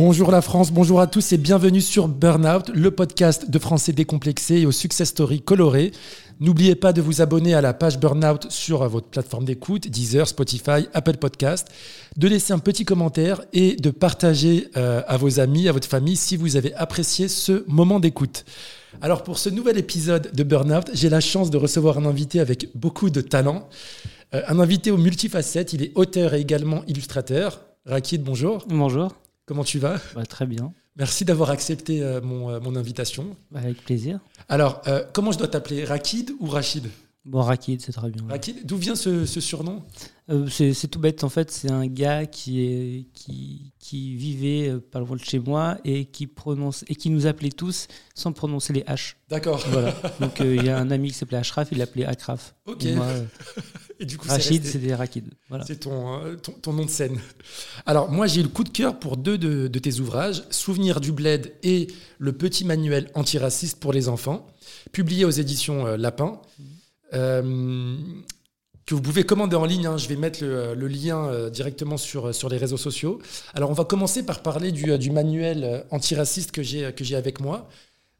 Bonjour la France, bonjour à tous et bienvenue sur Burnout, le podcast de français décomplexé et aux success stories colorées. N'oubliez pas de vous abonner à la page Burnout sur votre plateforme d'écoute, Deezer, Spotify, Apple Podcast, de laisser un petit commentaire et de partager euh, à vos amis, à votre famille si vous avez apprécié ce moment d'écoute. Alors pour ce nouvel épisode de Burnout, j'ai la chance de recevoir un invité avec beaucoup de talent. Euh, un invité aux multifacettes, il est auteur et également illustrateur. Rakid, bonjour. Bonjour. Comment tu vas? Bah, Très bien. Merci d'avoir accepté euh, mon, euh, mon, invitation. Avec plaisir. Alors, comment je dois t'appeler? Rakid ou Rachid? Bon, Rakid, c'est très bien. Rakid, d'où vient ce, ce surnom? C'est tout bête. En fait, c'est un gars qui, est, qui, qui vivait pas loin de chez moi et qui, prononce, et qui nous appelait tous sans prononcer les H. D'accord. Voilà. Donc, il y a un ami qui s'appelait Ashraf, il l'appelait Akraf. Ok. Et du coup, Rachid, c'était Rakid. Voilà. C'est ton, ton, ton, nom de scène. Alors, moi, j'ai eu le coup de cœur pour deux de, de, tes ouvrages, Souvenir du bled et Le petit manuel antiraciste pour les enfants, publiés aux éditions euh, Lapin. Euh, que vous pouvez commander en ligne. Hein. Je vais mettre le, le lien euh, directement sur, sur les réseaux sociaux. Alors, on va commencer par parler du, du manuel antiraciste que j'ai avec moi.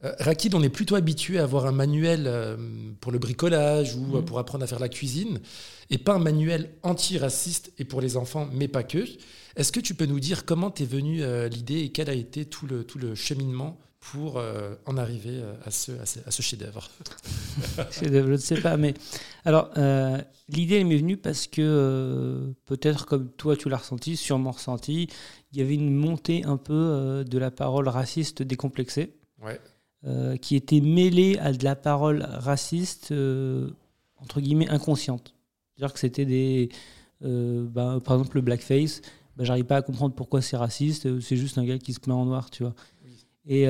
Euh, Rakid, on est plutôt habitué à avoir un manuel euh, pour le bricolage ou euh, pour apprendre à faire la cuisine, et pas un manuel antiraciste et pour les enfants, mais pas que. Est-ce que tu peux nous dire comment t'es venue l'idée et quel a été tout le, tout le cheminement pour en arriver à ce, à ce, chef-d'œuvre Je ne sais pas, mais alors l'idée m'est venue parce que peut-être comme toi tu l'as ressenti, sûrement ressenti, il y avait une montée un peu de la parole raciste décomplexée. Ouais. Euh, qui était mêlé à de la parole raciste, euh, entre guillemets, inconsciente. C'est-à-dire que c'était des. Euh, bah, par exemple, le blackface, bah, j'arrive pas à comprendre pourquoi c'est raciste, c'est juste un gars qui se met en noir, tu vois. Et,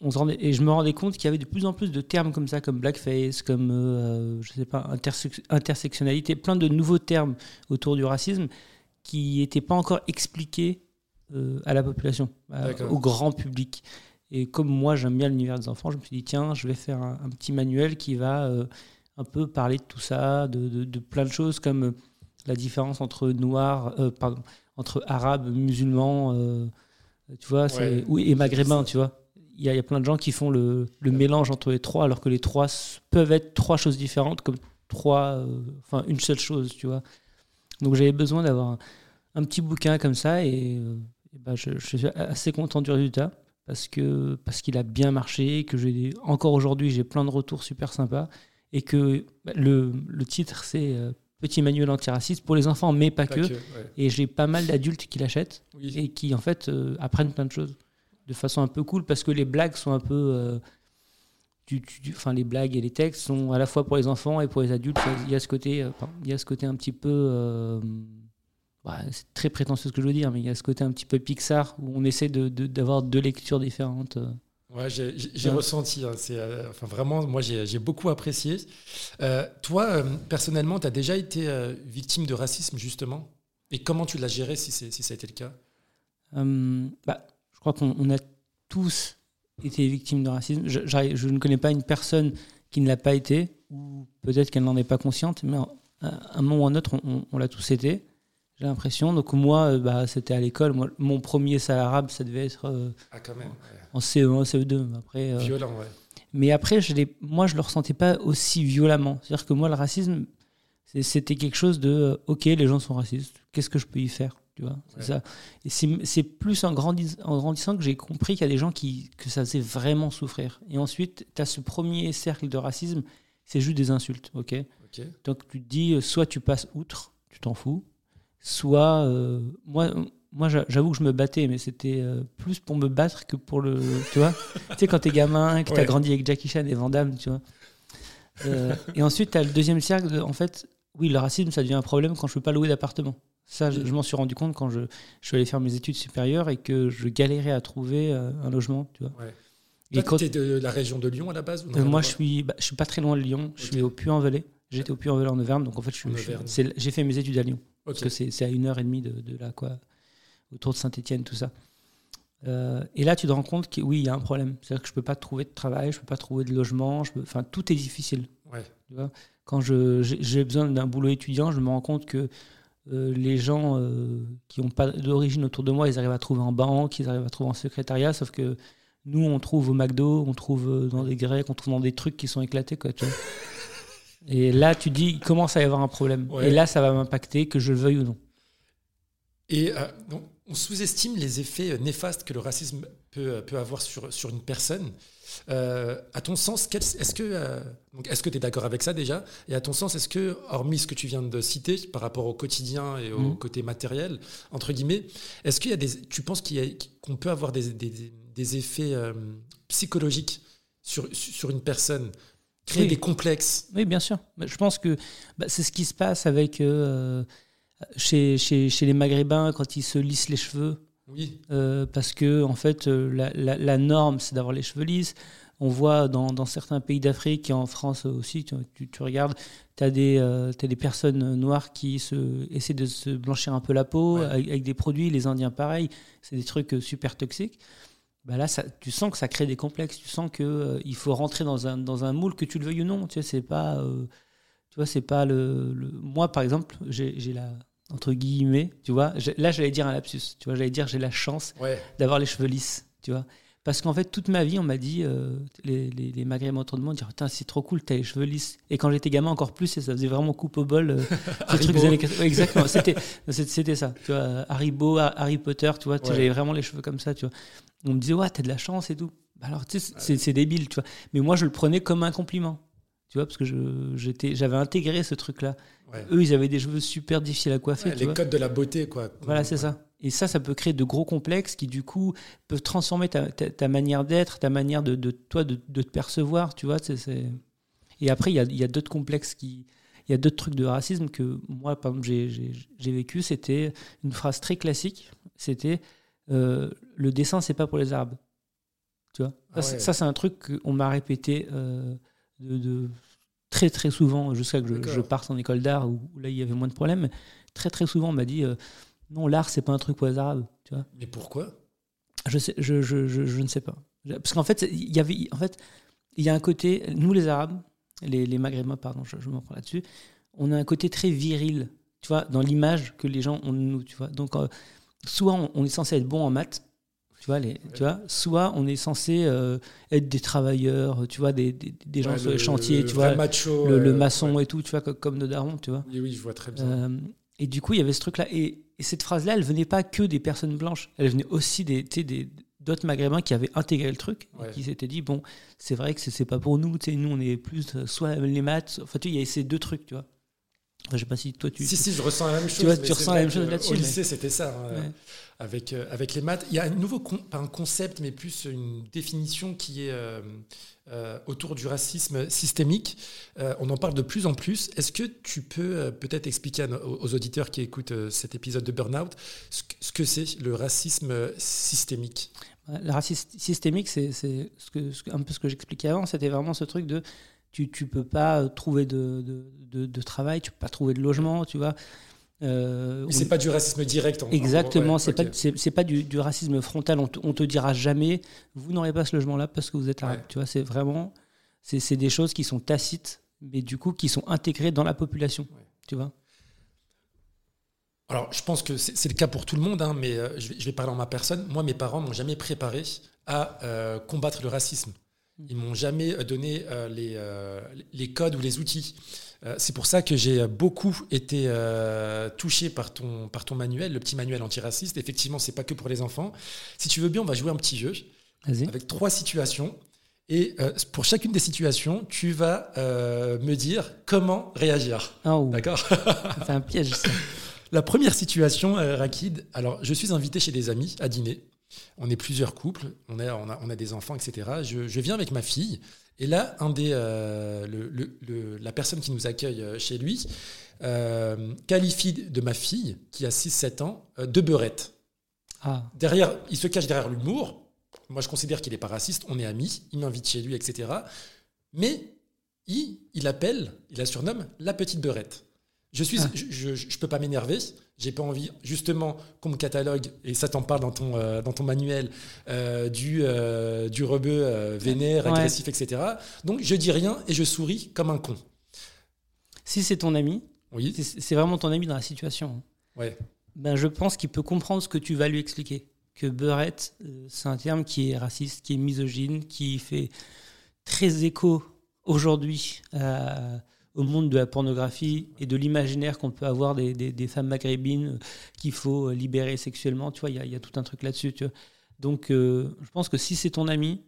on se rendait, et je me rendais compte qu'il y avait de plus en plus de termes comme ça, comme blackface, comme, je sais pas, intersectionnalité, plein de nouveaux termes autour du racisme qui n'étaient pas encore expliqués à la population, au grand public. Et comme moi, j'aime bien l'univers des enfants, je me suis dit, tiens, je vais faire un, petit manuel qui va euh, un peu parler de tout ça, de, de, plein de choses comme euh, la différence entre noir, euh, pardon, entre arabes, musulmans, tu vois, et maghrébins, tu vois. Il y, a, y, a plein de gens qui font le, le, mélange entre les trois, alors que les trois peuvent être trois choses différentes, comme trois, enfin une seule chose, tu vois. Donc j'avais besoin d'avoir un, petit bouquin comme ça, et, ben, je, je, suis assez content du résultat parce que parce qu'il a bien marché, que j'ai encore aujourd'hui j'ai plein de retours super sympas et que bah, le, le, titre c'est euh, Petit manuel antiraciste pour les enfants, mais pas, que. Et j'ai pas mal d'adultes qui l'achètent et qui en fait euh, apprennent plein de choses de façon un peu cool parce que les blagues sont un peu euh, enfin les blagues et les textes sont à la fois pour les enfants et pour les adultes. Il y a ce côté, il y a ce côté un petit peu bah, c'est très prétentieux ce que je veux dire, mais il y a ce côté un petit peu Pixar où on essaie d'avoir de, deux lectures différentes. Euh. Ouais, j'ai ressenti. Hein, c'est euh, enfin, vraiment, moi, j'ai beaucoup apprécié. Euh, toi, personnellement, tu as déjà été victime de racisme, justement? Et comment tu l'as géré si, si ça a été le cas? Bah, Je crois qu'on a tous été victimes de racisme. Je, je, ne connais pas une personne qui ne l'a pas été, ou peut-être qu'elle n'en est pas consciente, mais à un moment ou à un autre, on, on l'a tous été j'ai l'impression. Donc moi, euh, bah, c'était à l'école. Moi, mon premier salaire arabe, ça devait être euh, ah, quand même, en CE1, CE2. Après, euh, Violent, ouais. Mais après, je moi, je le ressentais pas aussi violemment. C'est-à-dire que moi, le racisme, c'était quelque chose de OK, les gens sont racistes. Qu'est-ce que je peux y faire tu vois, ça. Et c'est plus en, grandissant, en grandissant que j'ai compris qu'il y a des gens qui, que ça faisait vraiment souffrir. Et ensuite, tu as ce premier cercle de racisme, c'est juste des insultes. ok? Donc tu te dis, soit tu passes outre, tu t'en fous, soit euh, moi moi j'avoue que je me battais mais c'était euh, plus pour me battre que pour le tu vois. Tu sais quand t'es gamin que t'as grandi avec Jackie Chan et Van Damme tu vois. Euh, et ensuite t'as le deuxième cercle en fait oui le racisme ça devient un problème quand je peux pas louer d'appartement. Ça je, m'en suis rendu compte quand je, je, suis allé faire mes études supérieures et que je galérais à trouver un logement tu vois. Et quand... tu de la région de Lyon à la base Moi, je suis, bah, je suis pas très loin de Lyon. Je suis au Puy-en-Velay. J'étais au Puy-en-Velay en Auvergne, donc en fait, j'ai fait mes études à Lyon. Parce que c'est à une heure et demie de, de là, quoi, autour de Saint-Etienne, tout ça. Euh, et là, tu te rends compte que oui, il y a un problème. C'est-à-dire que je ne peux pas trouver de travail, je ne peux pas trouver de logement, enfin, tout est difficile. Ouais. Tu vois Quand j'ai besoin d'un boulot étudiant, je me rends compte que euh, les gens euh, qui n'ont pas d'origine autour de moi, ils arrivent à trouver en banque, ils arrivent à trouver en secrétariat, sauf que nous, on trouve au McDo, on trouve dans des grecs, on trouve dans des trucs qui sont éclatés. Quoi, tu vois. Et là, tu dis, il commence à y avoir un problème. Ouais. Et là, ça va m'impacter, que je le veuille ou non. Et euh, donc, on sous-estime les effets euh, néfastes que le racisme peut, peut avoir sur, sur une personne. Euh, à ton sens, est-ce que euh, est-ce que tu es d'accord avec ça déjà? Et à ton sens, est-ce que, hormis ce que tu viens de citer par rapport au quotidien et au Mhm. côté matériel, entre guillemets, est-ce qu'il y a des, tu penses qu'on peut avoir des, des- des effets euh, psychologiques sur, sur une personne, créer Oui. des complexes Oui, bien sûr. Je pense que bah, c'est ce qui se passe avec euh, chez, chez, chez les Maghrébins quand ils se lissent les cheveux. Oui, Euh, parce que en fait euh, la, la- la norme c'est d'avoir les cheveux lisses. On voit dans, dans certains pays d'Afrique et en France aussi, tu, tu- tu regardes, tu as, des euh, personnes noires qui se, essaient de se blanchir un peu la peau Ouais. avec, avec des produits, les Indiens pareil, c'est des trucs super toxiques. Bah là, ça, tu sens que ça crée des complexes, tu sens qu'il il faut rentrer dans un, dans un moule, que tu le veuilles ou non. Tu sais, c'est pas, euh, tu vois, c'est pas le, le- Moi, par exemple, j'ai j'ai la entre guillemets, tu vois. j'ai- Là, j'allais dire un lapsus. Tu vois, j'allais dire j'ai la chance ouais, d'avoir les cheveux lisses, tu vois. Parce qu'en fait, toute ma vie, on m'a dit, euh, les, les, les maghrébins autour de moi, dire, putain, c'est trop cool, t'as les cheveux lisses. Et quand j'étais gamin, encore plus, et ça faisait vraiment coupe au bol. euh, des années 80. Ouais, exactement, c'était, c'était ça. Tu vois, Haribo, Ha- Harry Potter, tu vois, Ouais. j'avais vraiment les cheveux comme ça, tu vois. On me disait, ouais, t'as de la chance et tout. Bah alors, tu sais, c'est, c'est débile, tu vois. Mais moi, je le prenais comme un compliment. Tu vois, parce que j'avais intégré ce truc-là. ouais. Eux, ils avaient des cheveux super difficiles à coiffer. Ouais, tu les vois. codes de la beauté, quoi. Voilà, c'est ça. Et ça, ça peut créer de gros complexes qui, du coup, peuvent transformer ta, ta- ta manière d'être, ta manière de, de toi de, de te percevoir, tu vois. c'est- Et après, il y a, y a d'autres complexes qui. Il y a d'autres trucs de racisme que moi, par exemple, j'ai- vécu. C'était une phrase très classique. C'était euh, le dessin, c'est pas pour les Arabes. Tu vois? Ça, Ah ça, c'est un truc qu'on m'a répété euh, de, de- très très souvent jusqu'à que je, je parte en école d'art où, où là il y avait moins de problèmes. Très très souvent, on m'a dit euh, non, l'art, c'est pas un truc pour les Arabes. Tu vois. Mais pourquoi? Je, sais, je, je, je, ne sais pas. Parce qu'en fait, il y avait, en fait, il y a un côté, nous les Arabes, les, les Maghrébins, pardon, je, m'en prends là-dessus, on a un côté très viril, tu vois, dans l'image que les gens ont de nous, tu vois. Donc, euh, soit on, on est censé être bon en maths, tu vois, les, tu vois, soit on est censé euh, être des travailleurs, tu vois, des, des, des gens Ouais, sur le- les chantiers, le tu vois, macho, le, le euh, maçon ouais. et tout, tu vois, comme, comme nos darons, tu vois. Oui, oui, je vois très bien. Euh, et du coup, il y avait ce truc-là. Et, et cette phrase-là, elle venait pas que des personnes blanches. Elle venait aussi des, des d'autres maghrébins qui avaient intégré le truc et qui s'étaient dit bon, c'est vrai que c'est c'est pas pour nous. Tu sais, nous, on est plus soit les maths. Enfin, tu sais, il y avait ces deux trucs, tu vois. Je sais pas si toi tu. si, si, je ressens la même chose. vois, mais tu ressens la même chose là-dessus, Au mais- lycée, c'était ça. hein, Ouais. avec, euh, avec les maths. Il y a un nouveau, con- pas un concept, mais plus une définition qui est euh, euh, autour du racisme systémique. Euh, on en parle de plus en plus. Est-ce que tu peux euh, peut-être expliquer à aux auditeurs qui écoutent cet épisode de Burnout ce que- ce que c'est le racisme systémique? Le racisme systémique, c'est c'est ce que, ce que- un peu ce que j'expliquais avant. C'était vraiment ce truc de tu, tu peux pas euh, trouver de, de, de- de travail, tu peux pas trouver de logement, tu vois. Euh, Mais on- c'est pas du racisme direct. en- en- Exactement, ouais, c'est pas c'est c'est pas du, du racisme frontal. On te, on te dira jamais vous n'aurez pas ce logement-là parce que vous êtes arabe. Ouais. Tu vois, c'est vraiment c'est c'est des choses qui sont tacites, mais du coup qui sont intégrées dans la population. Ouais. Tu vois. Alors, je pense que c'est c'est le cas pour tout le monde, hein, mais euh, je, vais, je vais parler en ma personne. Moi, mes parents m'ont jamais préparé à euh, combattre le racisme. Ils m'ont jamais euh, donné euh, les, euh, les codes ou les outils. Euh, c'est pour ça que j'ai beaucoup été touché par ton, par ton manuel, le petit manuel antiraciste. Effectivement, c'est pas que pour les enfants. Si tu veux bien, on va jouer un petit jeu avec trois situations. Et pour chacune des situations, tu vas me dire comment réagir. Ah, D'accord? C'est un piège. ça. la première situation, Rakid, alors je suis invité chez des amis à dîner. On est plusieurs couples, on, a, on a des enfants, etc. Je, je viens avec ma fille. Et là, un des, euh, le- le- le- la personne qui nous accueille euh, chez lui euh, qualifie de ma fille, qui a 6-7 ans, de beurette. Ah, Derrière, il se cache derrière l'humour. Moi, je considère qu'il n'est pas raciste. On est amis. Il m'invite chez lui, etc. Mais il, il appelle, il la surnomme la petite beurette. Je suis, Ah. je, je, je peux pas m'énerver. J'ai pas envie, justement, qu'on me catalogue et ça t'en parle dans ton euh, dans ton manuel euh, du euh, du rebeu euh, vénère, Ouais. agressif, etc. Donc je dis rien et je souris comme un con. si c'est ton ami, Oui. c'est vraiment ton ami dans la situation. Ouais. ben, je pense qu'il peut comprendre ce que tu vas lui expliquer. Que beurette, c'est un terme qui est raciste, qui est misogyne, qui fait très écho aujourd'hui à- au monde de la pornographie et de l'imaginaire qu'on peut avoir des, des- des femmes maghrébines qu'il faut euh, libérer sexuellement. Tu vois, il y, a- il y a tout un truc là-dessus. tu vois. Donc, euh, je pense que si c'est ton ami,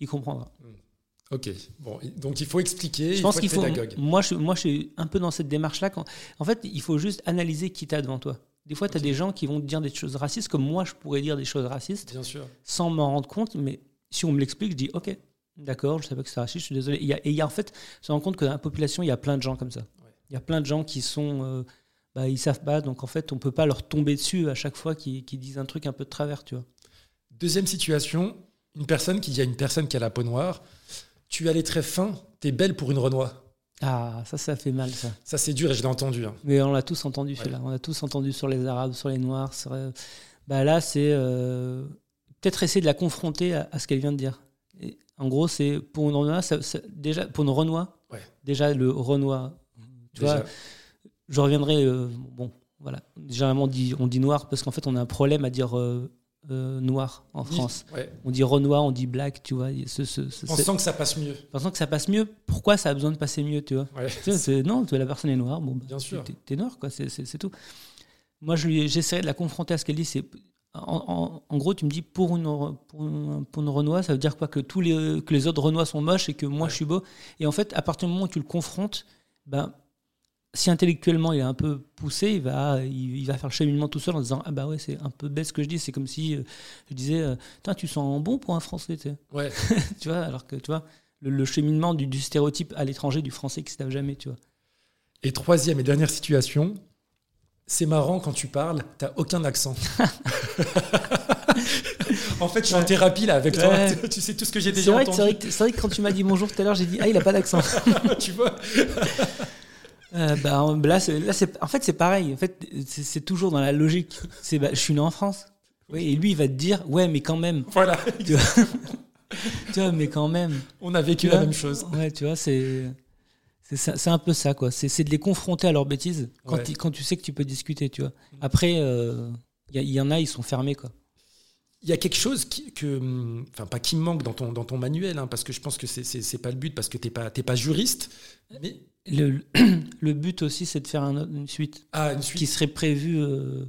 il comprendra. Ok. Bon, donc il faut expliquer, Je il pense faut qu'il faut. Moi je, moi, je suis un peu dans cette démarche-là. En fait, il faut juste analyser qui t'as devant toi. Des fois, tu as des gens qui vont te dire des choses racistes, comme moi, je pourrais dire des choses racistes Bien sûr. sans m'en rendre compte. Mais si on me l'explique, je dis OK, d'accord, je savais que c'était raciste, je suis désolé. Et il y a- et il y a en fait, on se rend compte que dans la population, il y a plein de gens comme ça. Ouais. Il y a plein de gens qui sont. euh, bah, ils savent pas, donc en fait, on peut pas leur tomber dessus à chaque fois qu'ils disent un truc un peu de travers, tu vois. Deuxième situation, une personne qui dit à une personne qui a la peau noire, tu as les traits fins, t'es belle pour une Renoir. Ah, ça, ça fait mal, ça. Ça c'est dur et je l'ai entendu. hein. Mais on l'a tous entendu celui-là. On l'a tous entendu sur les Arabes, sur les Noirs. sur, euh, bah là, c'est euh, peut-être essayer de la confronter à, à ce qu'elle vient de dire. Et en gros, c'est pour une Renoir, ça- ça- déjà pour une Renoir, Ouais. déjà le Renoir. Tu Déjà. vois, je reviendrai. euh, bon, voilà. Généralement, on dit, on dit noir parce qu'en fait, on a un problème à dire euh, euh, noir en Oui, France. ouais. On dit Renoir, on dit black, tu vois. Ce, ce, ce- c'est- Pensant que ça passe mieux. pensant que ça passe mieux, pourquoi ça a besoin de passer mieux, tu vois? Ouais. tu sais, c'est- non, tu vois, la personne est noire, bon, bah, Bien sûr. t'es- T'es noir, quoi, c'est- c'est c'est tout. Moi, je lui- j'essaierai de la confronter à ce qu'elle dit. C'est en, en- en gros, tu me dis pour une, pour une, pour une Renoir, ça veut dire quoi que tous les que les autres Renois sont moches et que moi Ouais. je suis beau. Et en fait, à partir du moment où tu le confrontes, ben si intellectuellement il est un peu poussé, il va, il, il va faire le cheminement tout seul en disant ah bah ouais c'est un peu bête ce que je dis. C'est comme si euh, je disais euh, Putain, tu sens bon pour un Français, tu sais. Ouais. tu vois. Alors que tu vois le, le cheminement du, du stéréotype à l'étranger du Français qui se lave jamais, tu vois. Et troisième et dernière situation, c'est marrant quand tu parles, t'as aucun accent. en fait, je suis en thérapie là avec Ouais. toi. Tu sais tout ce que j'ai déjà vrai, que- c'est entendu. vrai, que- c'est vrai que quand tu m'as dit bonjour tout à l'heure, j'ai dit ah il a pas d'accent. tu vois Euh, bah, en- là, là, en fait, c'est pareil. En fait, c'est, c'est toujours dans la logique. C'est, bah, je suis né en France. Oui, et lui, il va te dire, ouais, mais quand même. Voilà. Tu vois, Tu vois, mais quand même. On a vécu Tu la vois même chose. Ouais, tu vois, c'est, c'est, un peu ça, quoi. C'est, de les confronter à leurs bêtises quand, Ouais. tu- quand tu sais que tu peux discuter, tu vois. Après, euh, il y, il y en a, ils sont fermés, quoi. Il y a quelque chose qui, que, hum, enfin pas qui me manque dans ton, dans ton manuel, hein, parce que je pense que c'est, pas le but, parce que t'es pas, pas juriste. Mais Le, le but aussi, c'est de faire un- une suite ah, une suite. qui serait prévue. euh,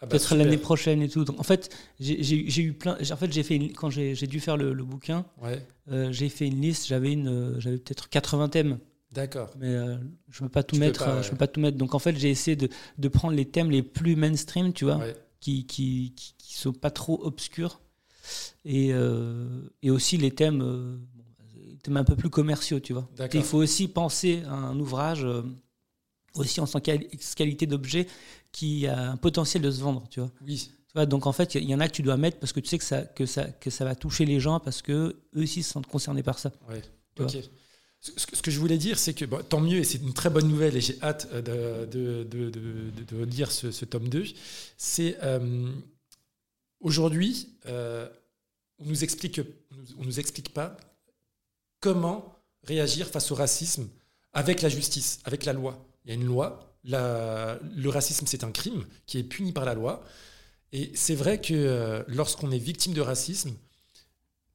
Ah bah, peut-être l'année prochaine et tout. Donc, en fait, j'ai eu plein. En fait, j'ai fait une- quand j'ai dû faire le, le bouquin, Ouais, euh, j'ai fait une liste. J'avais une, euh, j'avais peut-être 80 thèmes, d'accord. mais euh, je peux pas tout Tu peux mettre. pas, euh, ouais. Je peux pas tout mettre. Donc en fait, j'ai essayé de, de prendre les thèmes les plus mainstream, tu vois, Ouais. qui, qui, qui qui sont pas trop obscurs, et euh, et aussi les thèmes. euh, les thèmes un peu plus commerciaux, tu vois. D'accord. Il faut aussi penser à un ouvrage aussi en tant que qualité d'objet qui a un potentiel de se vendre, tu vois. Oui. Tu vois, donc en fait, il y, y en a que tu dois mettre parce que tu sais que ça, que ça, que ça va toucher les gens parce que eux aussi se sentent concernés par ça. Ouais. Tu Ok. Ce que je voulais dire, c'est que tant mieux, et c'est une très bonne nouvelle, et j'ai hâte euh, de, lire ce, tome 2. C'est euh, aujourd'hui, euh, on nous explique, on nous explique pas comment réagir face au racisme avec la justice, avec la loi. Il y a une loi. Le racisme, c'est un crime qui est puni par la loi. Et c'est vrai que lorsqu'on est victime de racisme,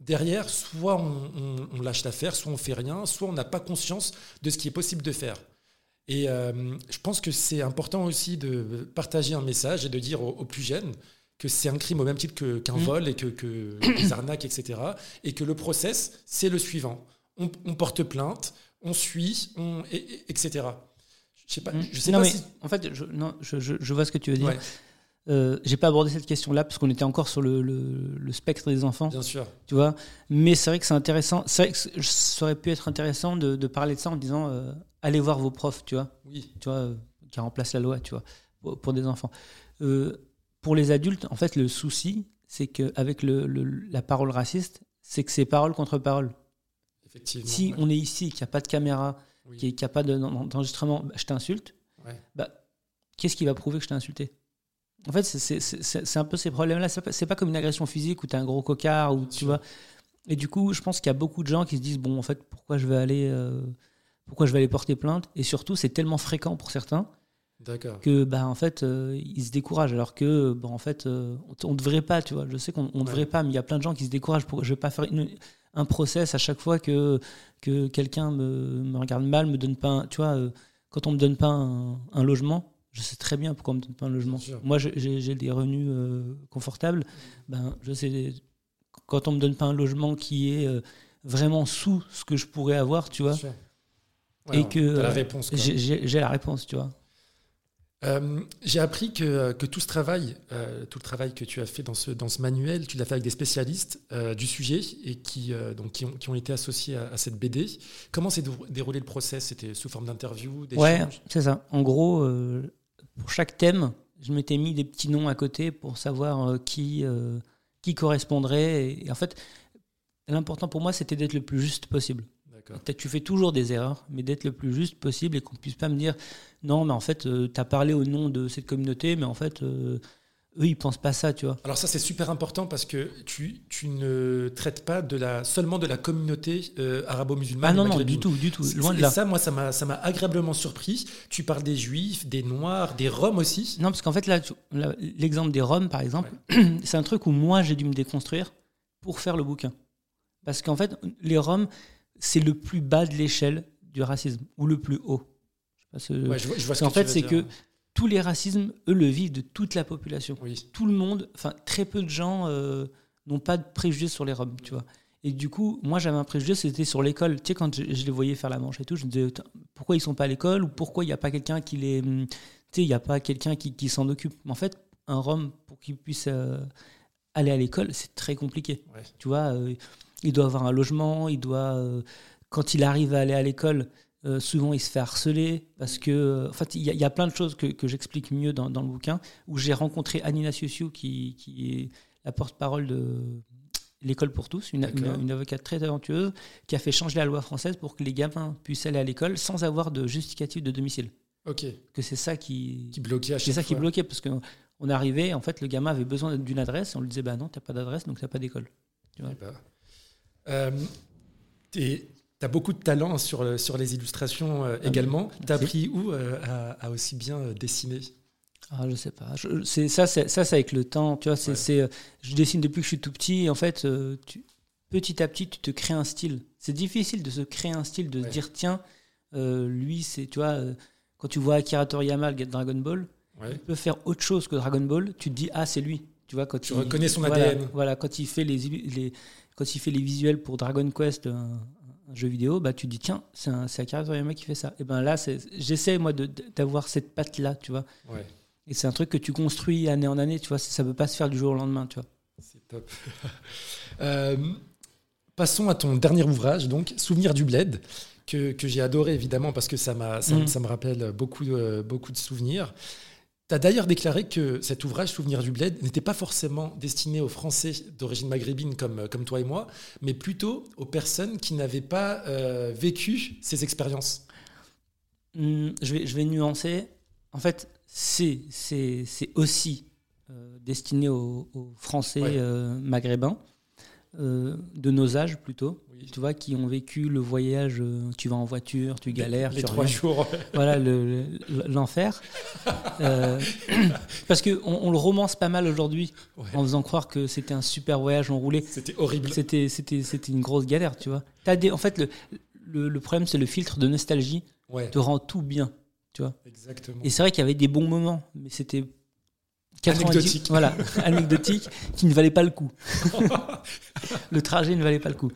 derrière, soit on, on- on lâche l'affaire, soit on fait rien, soit on n'a pas conscience de ce qui est possible de faire. Et euh, je pense que c'est important aussi de partager un message et de dire aux, aux plus jeunes que c'est un crime au même titre qu'un Mm. vol et que, que des arnaques, etc. Et que le process, c'est le suivant. On, on porte plainte, on suit, on, et- et- etc. Je sais pas, je sais non, pas mais si... en fait, je, non, je, je, je vois ce que tu veux dire. Ouais, Euh, J'ai pas abordé cette question-là parce qu'on était encore sur le, le, le spectre des enfants, bien sûr. tu vois. Mais c'est vrai que c'est intéressant. C'est vrai que ça aurait pu être intéressant de, de parler de ça en disant euh, allez voir vos profs, tu vois. Oui, tu vois, euh, qui remplace la loi, tu vois, pour, pour des enfants. Pour les adultes, en fait, le souci, c'est qu'avec le, la parole raciste, c'est que c'est parole contre parole. effectivement. Si ouais. on est ici, qu'il n'y a pas de caméra, Oui. qu'il n'y a pas de- d'enregistrement, bah, je t'insulte, Ouais. bah, qu'est-ce qui va prouver que je t'ai insulté? En fait, c'est- un peu ces problèmes-là. C'est pas, comme une agression physique où tu es un gros cocard, ou tu vois. Et du coup, je pense qu'il y a beaucoup de gens qui se disent bon, en fait, pourquoi je vais aller, euh, pourquoi je vais aller porter plainte? Et surtout, c'est tellement fréquent pour certains que bah en fait euh, ils se découragent. Alors que bon en fait euh, on, on devrait pas tu vois. Je sais qu'on on devrait pas mais il y a plein de gens qui se découragent pour je vais pas faire une- un process à chaque fois que que quelqu'un me, me regarde mal me donne pas un- tu vois quand on me donne pas un, un logement je sais très bien pourquoi on me donne pas un logement moi j'ai- des revenus euh, confortables ben je sais quand on me donne pas un logement qui est euh, vraiment sous ce que je pourrais avoir tu vois sûr. Et Ouais, que, la réponse. quoi. j'ai la réponse tu vois Euh, J'ai appris que, que tout ce travail, tout le travail que tu as fait dans ce, dans ce manuel, tu l'as fait avec des spécialistes du sujet et qui, donc, qui, ont, qui ont été associés à, à cette BD. Comment s'est déroulé le process? C'était sous forme d'interview Ouais, c'est ça. En gros, pour chaque thème, je m'étais mis des petits noms à côté pour savoir euh, qui, euh, qui correspondrait. Et, et en fait, l'important pour moi, c'était d'être le plus juste possible. Tu fais toujours des erreurs, mais d'être le plus juste possible et qu'on puisse pas me dire non, mais en fait, tu as parlé au nom de cette communauté, mais en fait, euh, eux, ils pensent pas ça, tu vois. Alors ça c'est super important parce que tu, tu ne traites pas de la, seulement de la communauté euh, arabo-musulmane. Ah non, non, du tout, du tout. Loin de et là. ça, moi, ça m'a agréablement surpris. Tu parles des juifs, des noirs, des roms aussi. Non, parce qu'en fait, là, l'exemple des Roms, par exemple, c'est un truc où moi, j'ai dû me déconstruire pour faire le bouquin. Parce qu'en fait, les Roms, c'est le plus bas de l'échelle du racisme, ou le plus haut. Je sais pas ce- Ouais, je vois, je vois ce Parce qu'en que fait, c'est que tous les racismes, eux, le vivent de toute la population. Oui. Tout le monde, enfin, très peu de gens euh, n'ont pas de préjugés sur les Roms, tu vois. Et du coup, moi, j'avais un préjugé, c'était sur l'école. Tu sais, quand je, je les voyais faire la manche et tout, je me disais, pourquoi ils sont pas à l'école ou pourquoi il n'y a pas quelqu'un qui les. hum, Tu sais, il n'y a pas quelqu'un qui, qui s'en occupe? Mais en fait, un Rom, pour qu'il puisse euh, aller à l'école, c'est très compliqué. Ouais. Tu vois, euh, il doit avoir un logement, il doit. quand il arrive à aller à l'école, euh, souvent il se fait harceler parce que. En fait, il y, a- il y a plein de choses que, que j'explique mieux dans, dans le bouquin où j'ai rencontré Anina Siusiu, qui, qui est la porte-parole de l'école pour tous, une, D'accord. une- une avocate très talentueuse qui a fait changer la loi française pour que les gamins puissent aller à l'école sans avoir de justificatif de domicile. Ok. Que c'est ça qui, Qui bloquait c'est ça qui bloquait parce qu'on on arrivait, en fait, le gamin avait besoin d'une adresse, on lui disait bah non, t'as pas d'adresse, donc t'as pas d'école. Eh ben, euh, T'as beaucoup de talent sur, le- sur les illustrations euh, Ah, également. T'as merci. appris où euh, à, à aussi bien euh, dessiner? Ah, je sais pas. C'est ça, c'est ça, c'est avec le temps. Tu vois, c'est, Ouais. c'est, euh, je dessine depuis que je suis tout petit. Et en fait, euh, tu- petit à petit, tu te crées un style. C'est difficile de se créer un style, de Ouais. se dire tiens, euh, lui, c'est, tu vois, euh, quand tu vois Akira Toriyama, le Dragon Ball, Ouais. il peut faire autre chose que Dragon Ball. Tu te dis ah, c'est lui. Tu vois, quand Tu il- reconnais son voilà, ADN. Voilà, quand il fait les, les, quand il fait les visuels pour Dragon Quest, un, un jeu vidéo, bah tu te dis tiens, c'est, Akira Toriyama qui fait ça. Et ben là, j'essaie moi d'avoir cette patte là, tu vois. Ouais, Et c'est un truc que tu construis année en année, tu vois, ça ne peut pas se faire du jour au lendemain, tu vois. c'est top. Euh, passons à ton dernier ouvrage, donc Souvenir du Bled, que, que j'ai adoré évidemment parce que ça, m'a, ça, Mhm. ça me rappelle beaucoup, de- beaucoup de souvenirs. Tu as d'ailleurs déclaré que cet ouvrage, Souvenir du Bled, n'était pas forcément destiné aux Français d'origine maghrébine comme, comme toi et moi, mais plutôt aux personnes qui n'avaient pas euh, vécu ces expériences. Hum, je, vais, je vais nuancer. En fait, c'est, aussi euh, destiné aux, aux Français Ouais. euh, maghrébins, euh, de nos âges plutôt, Oui. tu vois, qui ont vécu le voyage, euh, tu vas en voiture, tu galères, Les tu trois reviens. jours. voilà le- le- l'enfer. Euh, parce qu'on on le romance pas mal aujourd'hui Ouais. en faisant croire que c'était un super voyage enroulé. C'était horrible. C'était, c'était, c'était une grosse galère, tu vois. T'as des, en fait, le, le, le problème, c'est le filtre de nostalgie Ouais, te rend tout bien, tu vois. exactement. Et c'est vrai qu'il y avait des bons moments, mais c'était 90 Anecdotique. Voilà, anecdotique, qui ne valait pas le coup. le trajet ne valait pas le coup.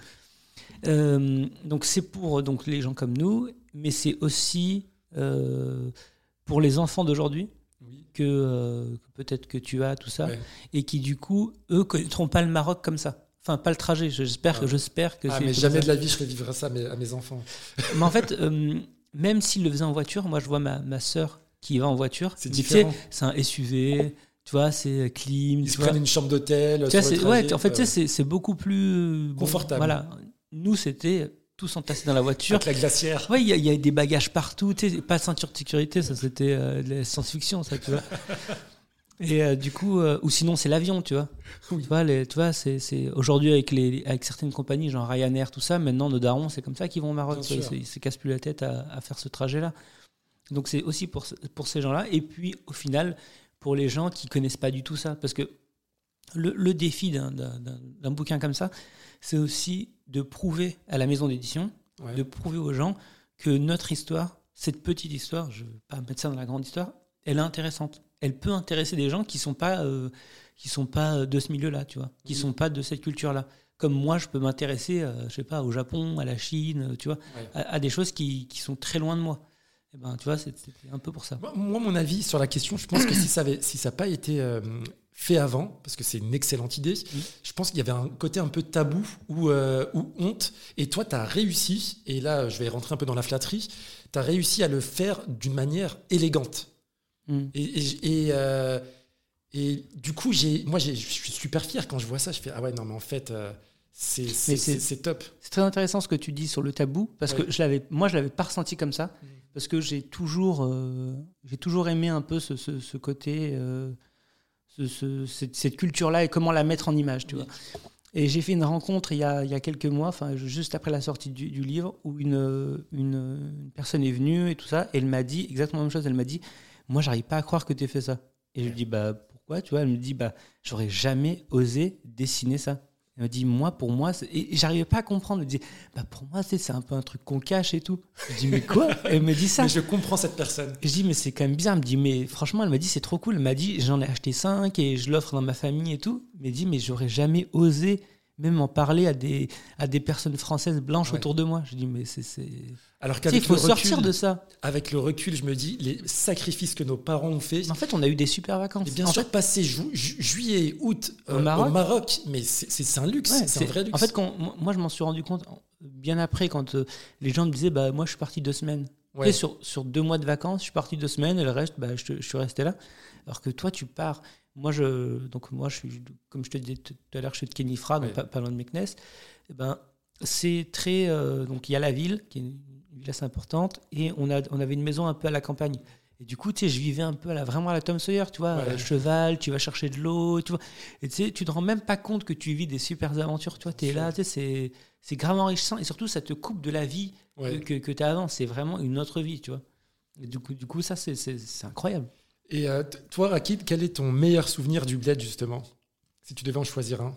Euh, donc c'est pour donc les gens comme nous, mais c'est aussi euh, pour les enfants d'aujourd'hui Oui. que, euh, que peut-être que tu as tout ça Ouais. et qui du coup eux connaîtront pas le Maroc comme ça. Enfin, pas le trajet. J'espère que j'espère que Ah, mais jamais de la vie je revivrai ça à mes, à mes enfants. Mais en fait, même s'ils le faisaient en voiture, moi je vois ma, ma sœur qui va en voiture. C'est différent. C'est un SUV, tu vois, c'est clim. Ils tu se vois. prennent une chambre d'hôtel. Ouais, en fait, euh, c'est beaucoup plus bon, Confortable. Voilà. Nous, c'était tous entassés dans la voiture. avec la glacière. Ouais, il y, y a des bagages partout, tu sais, pas de ceinture de sécurité, ça c'était euh, de la science-fiction, ça, tu vois. Et euh, du coup, euh, ou sinon c'est l'avion, tu vois. Oui. Tu vois, les, tu vois, c'est aujourd'hui avec les avec certaines compagnies, genre Ryanair, tout ça. Maintenant, nos darons, c'est comme ça qu'ils vont au Maroc. Vois. Ils ils se cassent plus la tête à, à faire ce trajet-là. Donc c'est aussi pour, pour ces gens-là. Et puis au final, pour les gens qui connaissent pas du tout ça. Parce que le, le défi d'un bouquin comme ça, c'est aussi de prouver à la maison d'édition, de prouver aux gens que notre histoire, cette petite histoire, je ne vais pas mettre ça dans la grande histoire, elle est intéressante. Elle peut intéresser des gens qui sont pas euh, qui sont pas de ce milieu-là, tu vois, qui ne sont pas de cette culture-là. Comme moi, je peux m'intéresser, euh, je sais pas, au Japon, à la Chine, tu vois, à, des choses qui, qui, sont très loin de moi. Et eh ben, tu vois, c'était un peu pour ça. Moi, mon avis sur la question, je pense que si ça n'a si ça pas été euh, fait avant, parce que c'est une excellente idée, je pense qu'il y avait un côté un peu tabou ou, ou honte. Et toi, tu as réussi, et là, je vais rentrer un peu dans la flatterie, tu as réussi à le faire d'une manière élégante. Mm. Et, euh, et, du coup, moi, je suis super fier quand je vois ça. Je fais Ah ouais, non, mais en fait, euh, c'est top. C'est très intéressant ce que tu dis sur le tabou, parce que je l'avais, moi, je l'avais pas ressenti comme ça, mm. parce que j'ai toujours, euh, j'ai toujours aimé un peu ce, ce, côté, ce, cette, culture-là et comment la mettre en image, tu vois. Et j'ai fait une rencontre il y a, il y a quelques mois, enfin juste après la sortie du, du livre, où une, une, une, personne est venue et tout ça, et elle m'a dit exactement la même chose. Elle m'a dit moi, j'arrive pas à croire que tu aies fait ça. Et je lui dis, bah, pourquoi? Tu vois, elle me dit, bah, j'aurais jamais osé dessiner ça. Elle me dit, moi, pour moi, et j'arrivais pas à comprendre. Elle me dit, bah, pour moi, c'est un peu un truc qu'on cache et tout. Je dis, mais quoi? Elle me dit ça. Mais je comprends cette personne. je dis, mais c'est quand même bizarre. Elle me dit, mais franchement, elle m'a dit, c'est trop cool. Elle m'a dit, j'en ai acheté 5 et je l'offre dans ma famille et tout. Elle me dit, mais j'aurais jamais osé même en parler à des, à des personnes françaises blanches autour de moi. Je dis, mais c'est. Alors qu'avec il faut sortir de ça. Avec le recul, je me dis, les sacrifices que nos parents ont fait. En fait, on a eu des super vacances. bien sûr, passer juillet, août euh, au, Maroc. mais c'est un luxe, c'est un vrai luxe. En fait, quand, moi, je m'en suis rendu compte bien après, quand euh, les gens me disaient, bah, moi, je suis parti deux semaines. sur, sur deux mois de vacances, je suis parti deux semaines et le reste, bah, je, je suis resté là. Alors que toi, tu pars. Moi, je, donc moi, je suis, comme je te disais tout à l'heure, je suis de Kenifra, donc pas, loin de Meknes. Eh ben, c'est très. Euh, donc, il y a la ville, qui est une ville assez importante, et on, a, on avait une maison un peu à la campagne. Et du coup, tu sais, je vivais un peu à la, vraiment à la Tom Sawyer, tu vois, cheval, tu vas chercher de l'eau, tu vois. Et tu sais, tu te rends même pas compte que tu vis des super aventures, tu vois, tu es là, tu sais, c'est grave enrichissant, et surtout, ça te coupe de la vie que, que, tu as avant. C'est vraiment une autre vie, tu vois. Et du coup, du coup ça, c'est incroyable. Et euh, toi, Rakid, quel est ton meilleur souvenir du bled, justement? Si tu devais en choisir un.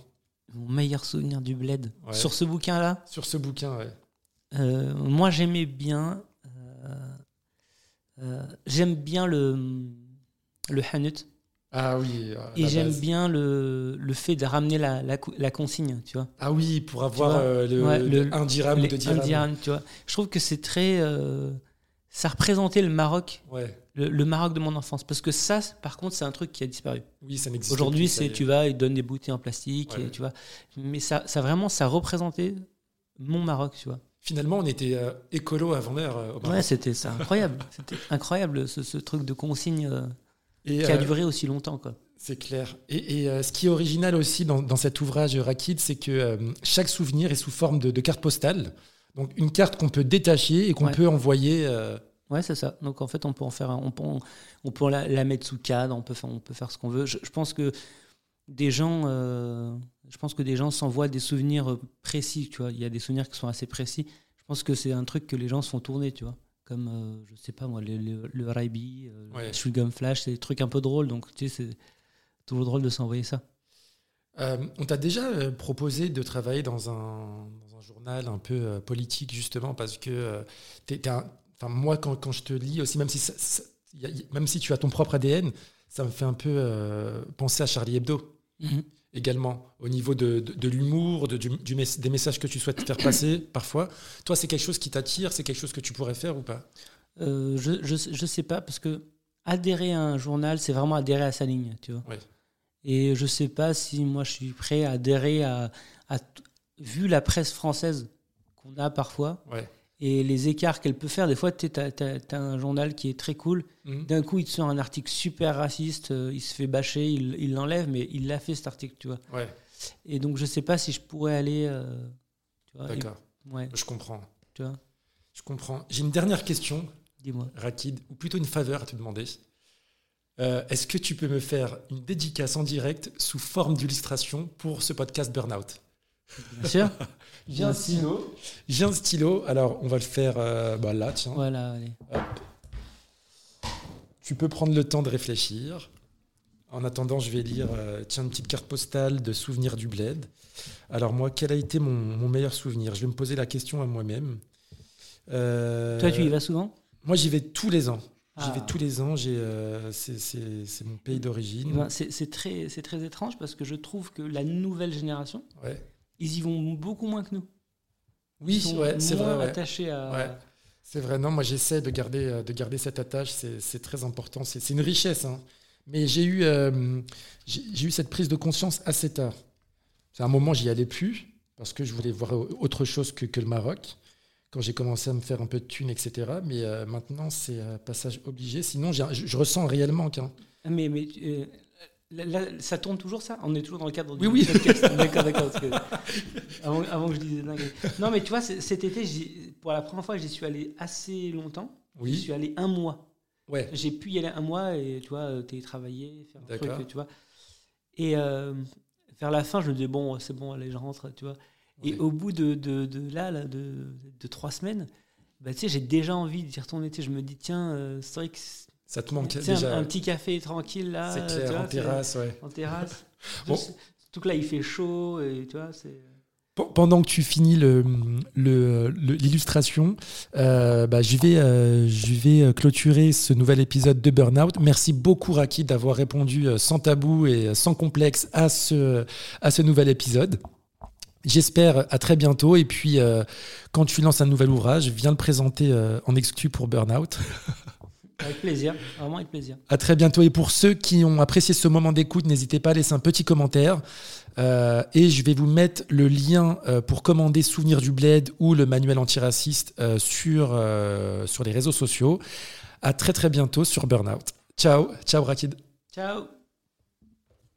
Mon meilleur souvenir du bled Sur ce bouquin-là? Sur ce bouquin, ouais. Euh, moi, j'aimais bien. Euh, j'aime bien le, le Hanut. Ah oui. Et j'aime bien le, le, fait de ramener la, la, consigne, tu vois. Ah oui, pour avoir le, un dirham ou deux dirhams. tu vois. Je trouve que c'est très. ça représentait le Maroc. Ouais le, Maroc de mon enfance. Parce que ça, par contre, c'est un truc qui a disparu. Oui, ça n'existe Aujourd'hui, c'est tu vas, ils donnent des bouteilles en plastique, et, tu vois. Mais ça, ça vraiment, ça représentait mon Maroc, tu vois. Finalement, on était euh, écolo avant l'heure euh. Ouais, c'était incroyable. c'était incroyable ce, truc de consigne euh, qui a duré aussi longtemps, quoi. C'est clair. Et, ce qui est original aussi dans, cet ouvrage Rakid, c'est que chaque souvenir est sous forme de, carte postale. Donc une carte qu'on peut détacher et qu'on peut envoyer Ouais, c'est ça. Donc en fait, on peut en faire, on peut, on peut la, mettre sous cadre, on peut faire, on peut faire ce qu'on veut. Je, pense que des gens, euh, je pense que des gens s'envoient des souvenirs précis. Tu vois, il y a des souvenirs qui sont assez précis. Je pense que c'est un truc que les gens se font tourner, tu vois. Comme euh, je sais pas moi, le, le, le Raibi, euh, le Shulgum Flash, c'est des trucs un peu drôles. Donc tu sais, c'est toujours drôle de s'envoyer ça. on t'a déjà proposé de travailler dans un, dans un journal un peu politique justement parce que tu es, un Enfin, moi, quand, quand, je te lis aussi, même si, même si tu as ton propre ADN, ça me fait un peu euh, penser à Charlie Hebdo. Mhm. Également, au niveau de, de, l'humour, de, du, des messages que tu souhaites faire passer parfois. Toi, c'est quelque chose qui t'attire C'est quelque chose que tu pourrais faire ou pas? Euh, Je ne sais pas, parce que adhérer à un journal, c'est vraiment adhérer à sa ligne, tu vois. Et je ne sais pas si moi, je suis prêt à adhérer à... à vu la presse française qu'on a parfois, ouais et les écarts qu'elle peut faire. Des fois, tu as, un journal qui est très cool. Mhm. D'un coup, il te sort un article super raciste, euh, il se fait bâcher, il l'enlève, mais il l'a fait cet article, tu vois. Ouais. Et donc, je sais pas si je pourrais aller. Euh, D'accord. Ouais. Je comprends. Tu vois Je comprends. J'ai une dernière question. Dis-moi. Rakid, ou plutôt une faveur à te demander. Euh, est-ce que tu peux me faire une dédicace en direct sous forme d'illustration pour ce podcast Burnout? Bien sûr. J'ai un stylo. J'ai un stylo. Alors, on va le faire euh, bah, là, tiens. Voilà, allez. Tu peux prendre le temps de réfléchir. En attendant, je vais lire euh, tiens, une petite carte postale de souvenirs du bled. Alors moi, quel a été mon, mon meilleur souvenir? Je vais me poser la question à moi-même. Euh, Toi, tu y vas souvent? Moi, j'y vais tous les ans. J'y Ah. vais tous les ans. Euh, c'est, mon pays d'origine. Eh ben, C'est très, c'est très étrange parce que je trouve que la nouvelle génération, Ouais. Ils y vont beaucoup moins que nous. Oui, ouais, c'est vrai. ouais. attachés à. Ouais. C'est vrai, non, moi j'essaie de garder, euh, de garder cette attache, c'est très important, c'est une richesse. hein. Mais j'ai eu, euh, j'ai eu cette prise de conscience assez tard. C'est un moment, j'y allais plus, parce que je voulais voir autre chose que, que le Maroc, quand j'ai commencé à me faire un peu de thunes, etc. Mais euh, maintenant, c'est un passage obligé, sinon je, je ressens un réel manque. hein. Ah, Mais, mais euh, là, ça tourne toujours ça? On est toujours dans le cadre du Oui, oui. podcast. D'accord, avant, avant que je dise dingue. Non, mais tu vois, cet été, j'y- pour la première fois, j'y suis allé assez longtemps. J'y Oui, suis allé un mois. ouais, J'ai pu y aller un mois et tu vois, euh, télétravailler, faire un truc, tu vois. Et euh, vers la fin, je me disais, bon, c'est bon, allez, je rentre, tu vois. Et au bout de, de, de là, là, de, de trois semaines, bah, tu sais, j'ai déjà envie d'y retourner. Tu sais, je me dis, tiens, euh, c'est vrai que ça te manque déjà. un petit café tranquille là. C'est tu clair, vois, en terrasse, ouais. En terrasse. Bon. Surtout que là, il fait chaud et tu vois, c'est. Pe- Pendant que tu finis le- le- le- l'illustration, euh, bah, je, vais, euh, je vais clôturer ce nouvel épisode de Burnout. Merci beaucoup, Raki, d'avoir répondu euh, sans tabou et euh, sans complexe à ce, à ce nouvel épisode. J'espère à très bientôt. Et puis, euh, quand tu lances un nouvel ouvrage, viens le présenter euh, en exclu pour Burnout. Avec plaisir, vraiment avec plaisir. À très bientôt. Et pour ceux qui ont apprécié ce moment d'écoute, n'hésitez pas à laisser un petit commentaire. Euh, et je vais vous mettre le lien euh, pour commander Souvenir du Bled ou le manuel antiraciste euh, sur, sur les réseaux sociaux. À très très bientôt sur Burnout. Ciao, ciao Rakid. Ciao